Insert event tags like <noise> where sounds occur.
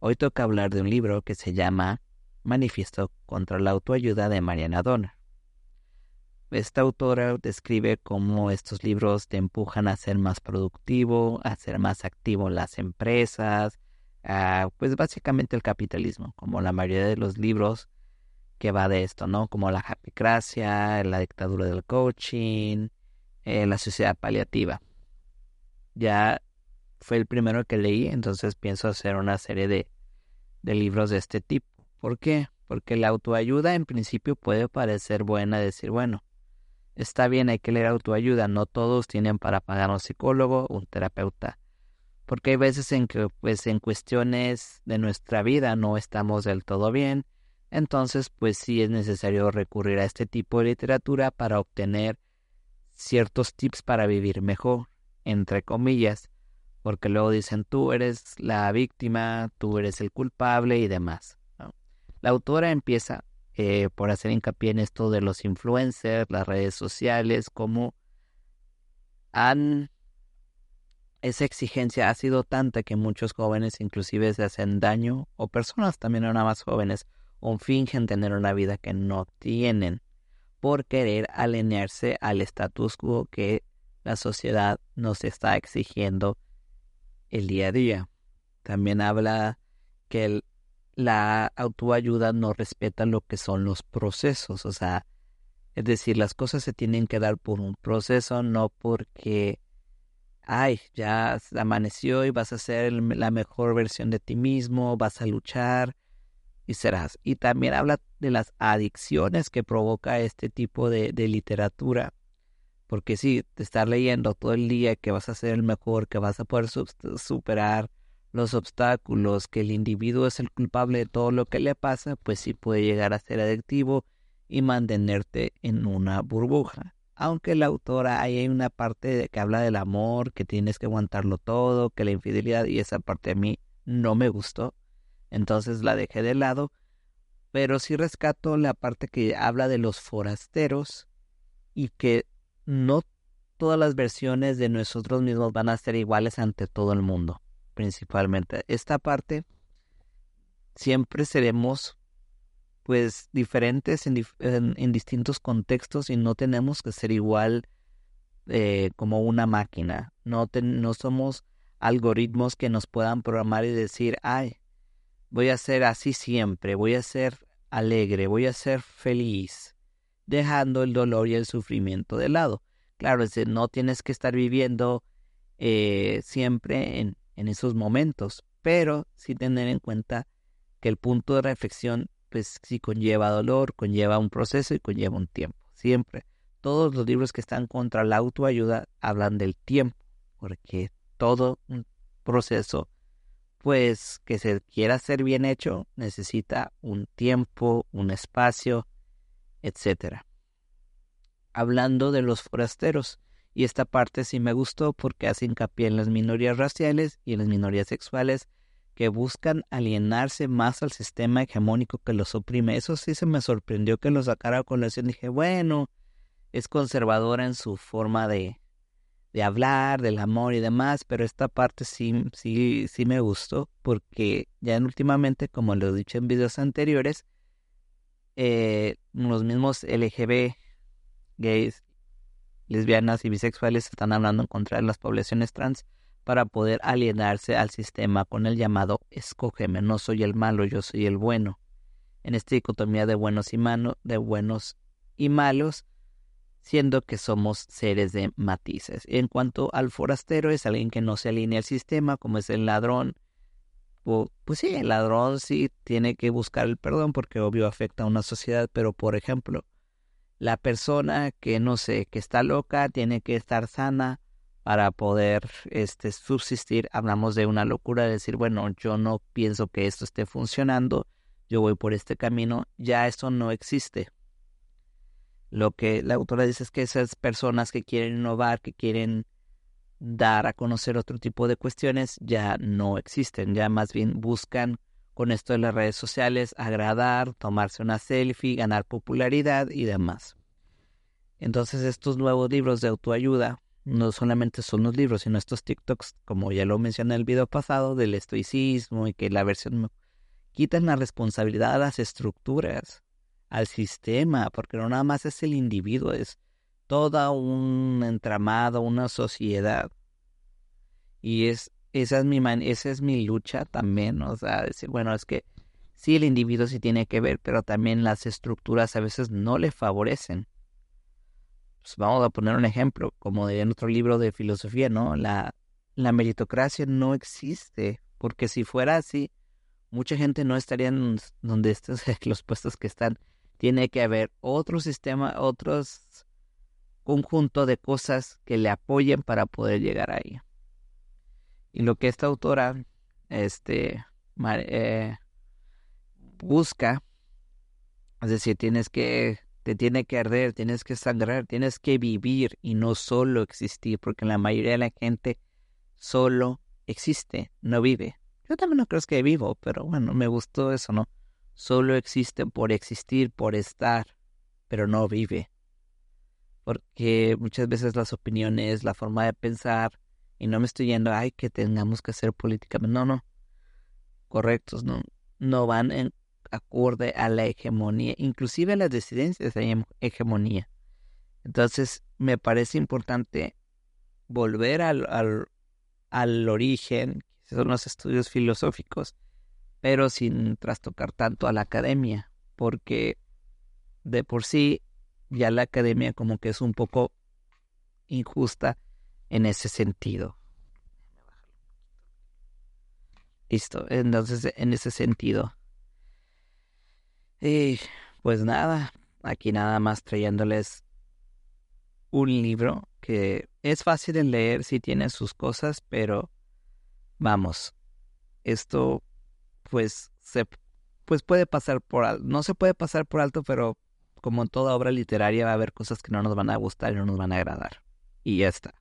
Hoy toca hablar de un libro que se llama Manifiesto contra la autoayuda de Mariana Donner. Esta autora describe cómo estos libros te empujan a ser más productivo, a ser más activo en las empresas, pues básicamente el capitalismo, como la mayoría de los libros que va de esto, ¿no? Como la happycracia, la dictadura del coaching, eh, la sociedad paliativa. Ya fue el primero que leí, entonces pienso hacer una serie de, de libros de este tipo. ¿Por qué? Porque la autoayuda en principio puede parecer buena, decir, bueno, está bien, hay que leer autoayuda, no todos tienen para pagar un psicólogo, un terapeuta. Porque hay veces en que, pues, en cuestiones de nuestra vida no estamos del todo bien, entonces, pues sí es necesario recurrir a este tipo de literatura para obtener ciertos tips para vivir mejor, entre comillas, porque luego dicen tú eres la víctima, tú eres el culpable y demás. La autora empieza eh, por hacer hincapié en esto de los influencers, las redes sociales, cómo han esa exigencia ha sido tanta que muchos jóvenes inclusive se hacen daño o personas también no nada más jóvenes o fingen tener una vida que no tienen por querer alinearse al status quo que la sociedad nos está exigiendo el día a día. También habla que la autoayuda no respeta lo que son los procesos, o sea, es decir, las cosas se tienen que dar por un proceso, no porque, ay, ya amaneció y vas a ser la mejor versión de ti mismo, vas a luchar y serás. Y también habla de las adicciones que provoca este tipo de literatura. Porque sí, te estar leyendo todo el día que vas a ser el mejor, que vas a poder superar los obstáculos, que el individuo es el culpable de todo lo que le pasa, pues sí puede llegar a ser adictivo y mantenerte en una burbuja. Aunque la autora ahí hay una parte que habla del amor, que tienes que aguantarlo todo, que la infidelidad y esa parte a mí no me gustó, entonces la dejé de lado, pero sí rescato la parte que habla de los forasteros y que no todas las versiones de nosotros mismos van a ser iguales ante todo el mundo, principalmente. Esta parte siempre seremos pues diferentes en, distintos contextos y no tenemos que ser igual eh, como una máquina. No, no somos algoritmos que nos puedan programar y decir, ay, voy a ser así siempre, voy a ser alegre, voy a ser feliz, dejando el dolor y el sufrimiento de lado. Claro, es no tienes que estar viviendo eh, siempre en, en esos momentos, pero sí tener en cuenta que el punto de reflexión pues sí conlleva dolor, conlleva un proceso y conlleva un tiempo. Siempre. Todos los libros que están contra la autoayuda hablan del tiempo, porque todo un proceso, pues que se quiera ser bien hecho, necesita un tiempo, un espacio, etcétera. Hablando de los forasteros, y esta parte sí me gustó porque hace hincapié en las minorías raciales y en las minorías sexuales que buscan alienarse más al sistema hegemónico que los oprime. Eso sí se me sorprendió que lo sacara a colación. Dije, bueno, es conservadora en su forma de, de hablar, del amor y demás, pero esta parte sí, sí, sí me gustó, porque ya en, últimamente, como lo he dicho en videos anteriores, eh, los mismos LGB, gays, lesbianas y bisexuales están hablando en contra de las poblaciones trans para poder alienarse al sistema con el llamado escógeme, no soy el malo, yo soy el bueno. En esta dicotomía de buenos y malos, de buenos y malos, siendo que somos seres de matices. En cuanto al forastero, es alguien que no se alinea al sistema, como es el ladrón. Pues sí, el ladrón sí tiene que buscar el perdón porque obvio afecta a una sociedad, pero por ejemplo, la persona que no sé, que está loca, tiene que estar sana, para poder este, subsistir. Hablamos de una locura, de decir, bueno, yo no pienso que esto esté funcionando, yo voy por este camino, ya eso no existe. Lo que la autora dice es que esas personas que quieren innovar, que quieren dar a conocer otro tipo de cuestiones, ya no existen, ya más bien buscan con esto de las redes sociales agradar, tomarse una selfie, ganar popularidad y demás. Entonces estos nuevos libros de autoayuda no solamente son los libros, sino estos TikToks, como ya lo mencioné en el video pasado, del estoicismo y que la versión quitan la responsabilidad a las estructuras, al sistema, porque no nada más es el individuo, es toda un entramado, una sociedad. Y es esa es mi esa es mi lucha también, o sea, decir, bueno, es que sí el individuo sí tiene que ver, pero también las estructuras a veces no le favorecen. Pues, vamos a poner un ejemplo, como en otro libro de filosofía, ¿no? La, la meritocracia no existe, porque si fuera así, mucha gente no estaría en donde <laughs> estén los puestos que están. Tiene que haber otro sistema, otros conjunto de cosas que le apoyen para poder llegar ahí. Y lo que esta autora este, eh, busca, es decir, tienes que te tiene que arder, tienes que sangrar, tienes que vivir y no solo existir, porque la mayoría de la gente solo existe, no vive. Yo también no creo que vivo, pero bueno, me gustó eso, ¿no? Solo existe por existir, por estar, pero no vive. Porque muchas veces las opiniones, la forma de pensar, y no me estoy yendo, ay, que tengamos que hacer políticamente, no, no, correctos, no, no van en, acorde a la hegemonía, inclusive a las disidencias de hegemonía. Entonces, me parece importante volver al, al, al origen, que son los estudios filosóficos, pero sin trastocar tanto a la academia, porque de por sí ya la academia como que es un poco injusta en ese sentido. Listo, entonces en ese sentido y pues nada, aquí nada más trayéndoles un libro que es fácil de leer si tiene sus cosas, pero vamos, esto pues se pues puede pasar por alto, no se puede pasar por alto, pero como en toda obra literaria va a haber cosas que no nos van a gustar y no nos van a agradar. Y ya está.